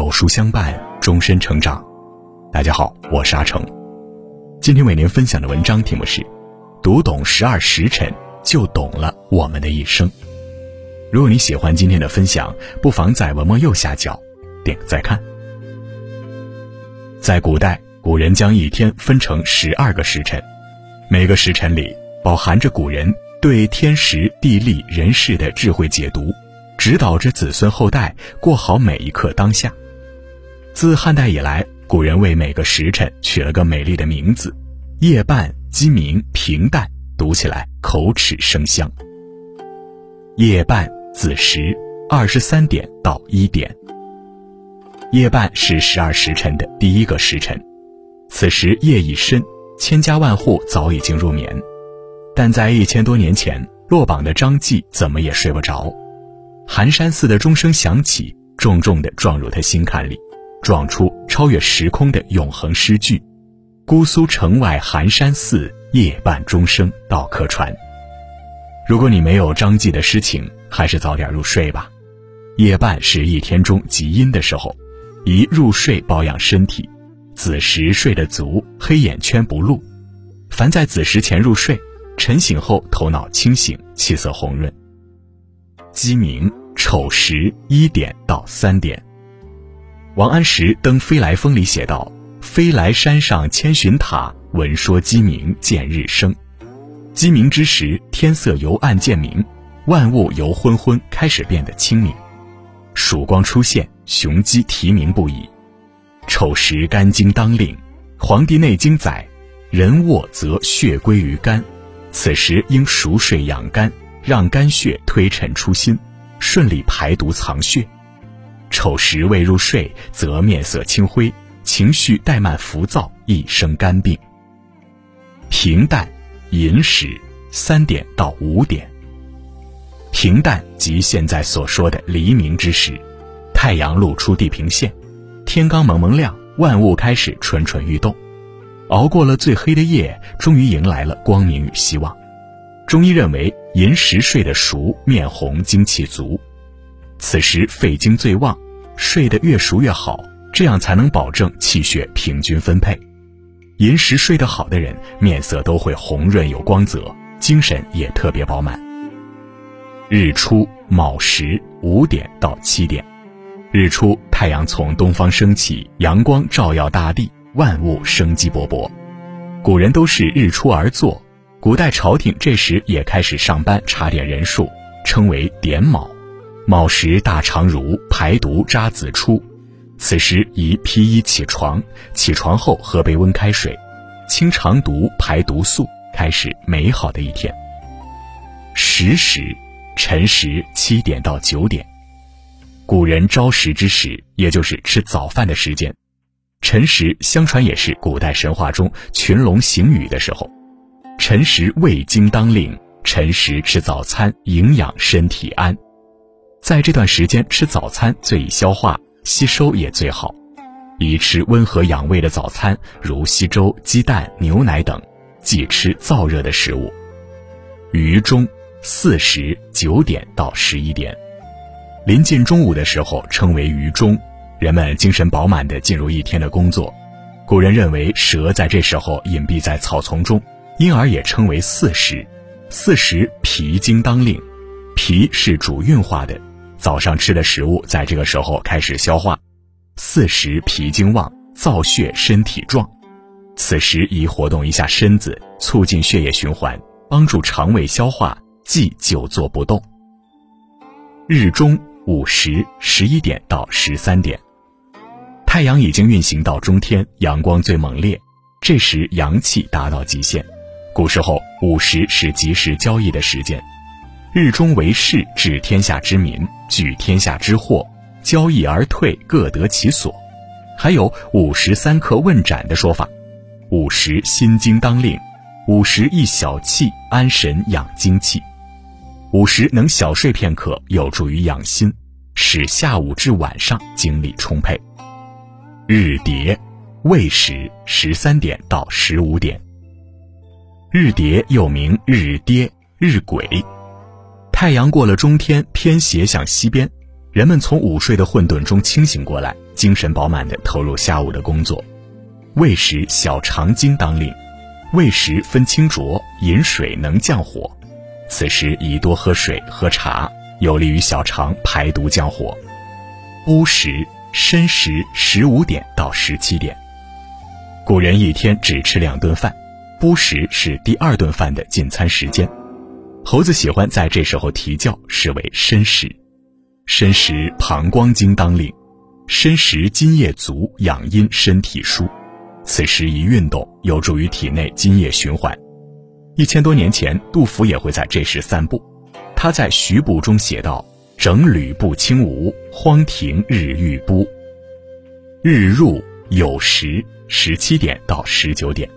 有书相伴，终身成长。大家好，我是阿成。今天为您分享的文章题目是：读懂十二时辰，就懂了我们的一生。如果你喜欢今天的分享，不妨在文末右下角点个再看。在古代，古人将一天分成十二个时辰，每个时辰里饱含着古人对天时、地利、人事的智慧解读。指导着子孙后代过好每一刻当下。自汉代以来，古人为每个时辰取了个美丽的名字：夜半、鸡鸣、平淡，读起来口齿生香。夜半子时，二十三点到一点。夜半是十二时辰的第一个时辰，此时夜已深，千家万户早已经入眠。但在一千多年前，落榜的张继怎么也睡不着。寒山寺的钟声响起，重重地撞入他心坎里，撞出超越时空的永恒诗句：“姑苏城外寒山寺，夜半钟声到客船。”如果你没有张继的诗情，还是早点入睡吧。夜半是一天中极阴的时候，宜入睡保养身体。子时睡得足，黑眼圈不露。凡在子时前入睡，晨醒后头脑清醒，气色红润。鸡鸣。丑时一点到三点。王安石《登飞来峰》里写道：“飞来山上千寻塔，闻说鸡鸣见日升。鸡鸣之时，天色由暗渐明，万物由昏昏开始变得清明。曙光出现，雄鸡啼鸣不已。丑时肝经当令，《黄帝内经》载：人卧则血归于肝，此时应熟睡养肝，让肝血推陈出新。”顺利排毒藏血，丑时未入睡，则面色青灰，情绪怠慢浮躁，易生肝病。平淡，寅时三点到五点。平淡即现在所说的黎明之时，太阳露出地平线，天刚蒙蒙亮，万物开始蠢蠢欲动。熬过了最黑的夜，终于迎来了光明与希望。中医认为。寅时睡得熟，面红，精气足，此时肺经最旺，睡得越熟越好，这样才能保证气血平均分配。寅时睡得好的人，面色都会红润有光泽，精神也特别饱满。日出卯时五点到七点，日出太阳从东方升起，阳光照耀大地，万物生机勃勃。古人都是日出而作。古代朝廷这时也开始上班查点人数，称为点卯。卯时大肠蠕，排毒渣子出。此时宜披衣起床，起床后喝杯温开水，清肠毒排毒素，开始美好的一天。时时，辰时七点到九点。古人朝食之时，也就是吃早饭的时间。辰时相传也是古代神话中群龙行雨的时候。辰时胃经当令，辰时吃早餐，营养身体安。在这段时间吃早餐最易消化，吸收也最好。宜吃温和养胃的早餐，如稀粥、鸡蛋、牛奶等，忌吃燥热的食物。余中四时九点到十一点，临近中午的时候称为余中，人们精神饱满地进入一天的工作。古人认为蛇在这时候隐蔽在草丛中。因而也称为四时，四时脾经当令，脾是主运化的，早上吃的食物在这个时候开始消化，四时脾经旺，造血身体壮，此时宜活动一下身子，促进血液循环，帮助肠胃消化，忌久坐不动。日中午时十一点到十三点，太阳已经运行到中天，阳光最猛烈，这时阳气达到极限。古时候，午时是集市交易的时间，日中为市，治天下之民，举天下之货，交易而退，各得其所。还有午时三刻问斩的说法。午时心经当令，午时益小气，安神养精气。午时能小睡片刻，有助于养心，使下午至晚上精力充沛。日叠，未时十三点到十五点。日叠又名日跌、日晷，太阳过了中天，偏斜向西边，人们从午睡的混沌中清醒过来，精神饱满地投入下午的工作。未时小肠经当令，未时分清浊，饮水能降火。此时宜多喝水、喝茶，有利于小肠排毒降火。乌时申时十五点到十七点。古人一天只吃两顿饭，乌时是第二顿饭的进餐时间。猴子喜欢在这时候啼叫，视为申时。申时膀胱经当令，申时津液足，养阴身体舒。此时一运动，有助于体内津液循环。一千多年前，杜甫也会在这时散步。他在徐步中写道：“整履步轻无，荒庭日欲波。”日入酉时，十七点到十九点。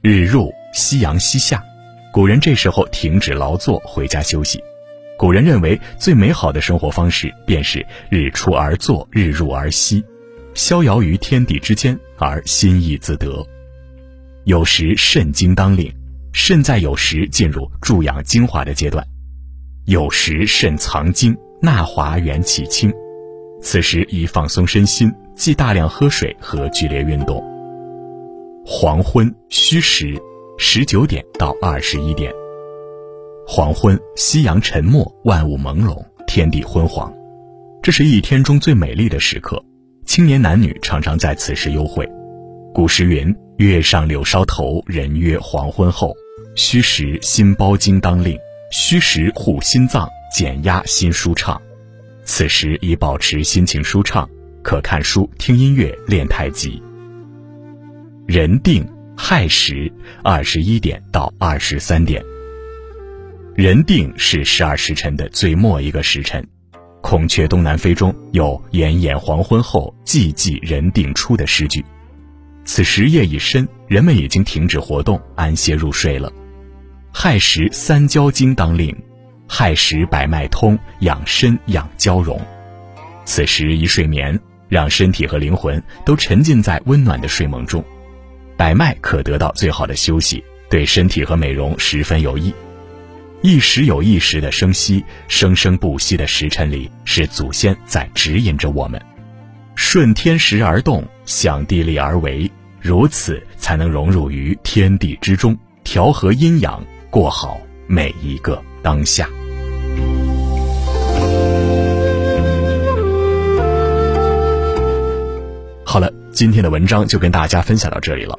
日入，夕阳西下，古人这时候停止劳作，回家休息。古人认为，最美好的生活方式便是日出而作，日入而息。逍遥于天地之间，而心意自得。有时肾经当令，肾在有时进入助养精华的阶段。有时肾藏精，纳华元气清。此时宜放松身心，忌大量喝水和剧烈运动。黄昏戌时，十九点到二十一点。黄昏，夕阳沉没，万物朦胧，天地昏黄，这是一天中最美丽的时刻。青年男女常常在此时幽会。古时云：“月上柳梢头，人约黄昏后。”虚时心包经当令，虚时护心脏，减压心舒畅。此时以保持心情舒畅，可看书、听音乐、练太极。人定亥时，二十一点到二十三点。人定是十二时辰的最末一个时辰。《孔雀东南飞》中有“炎炎黄昏后，寂寂人定出”的诗句。此时夜已深，人们已经停止活动，安歇入睡了。亥时三焦经当令，亥时百脉通，养身养交融。此时一睡眠，让身体和灵魂都沉浸在温暖的睡梦中，百脉可得到最好的休息，对身体和美容十分有益。一时有一时的生息，生生不息的时辰里，是祖先在指引着我们，顺天时而动，向地利而为，如此才能融入于天地之中，调和阴阳，过好每一个当下。好了，今天的文章就跟大家分享到这里了。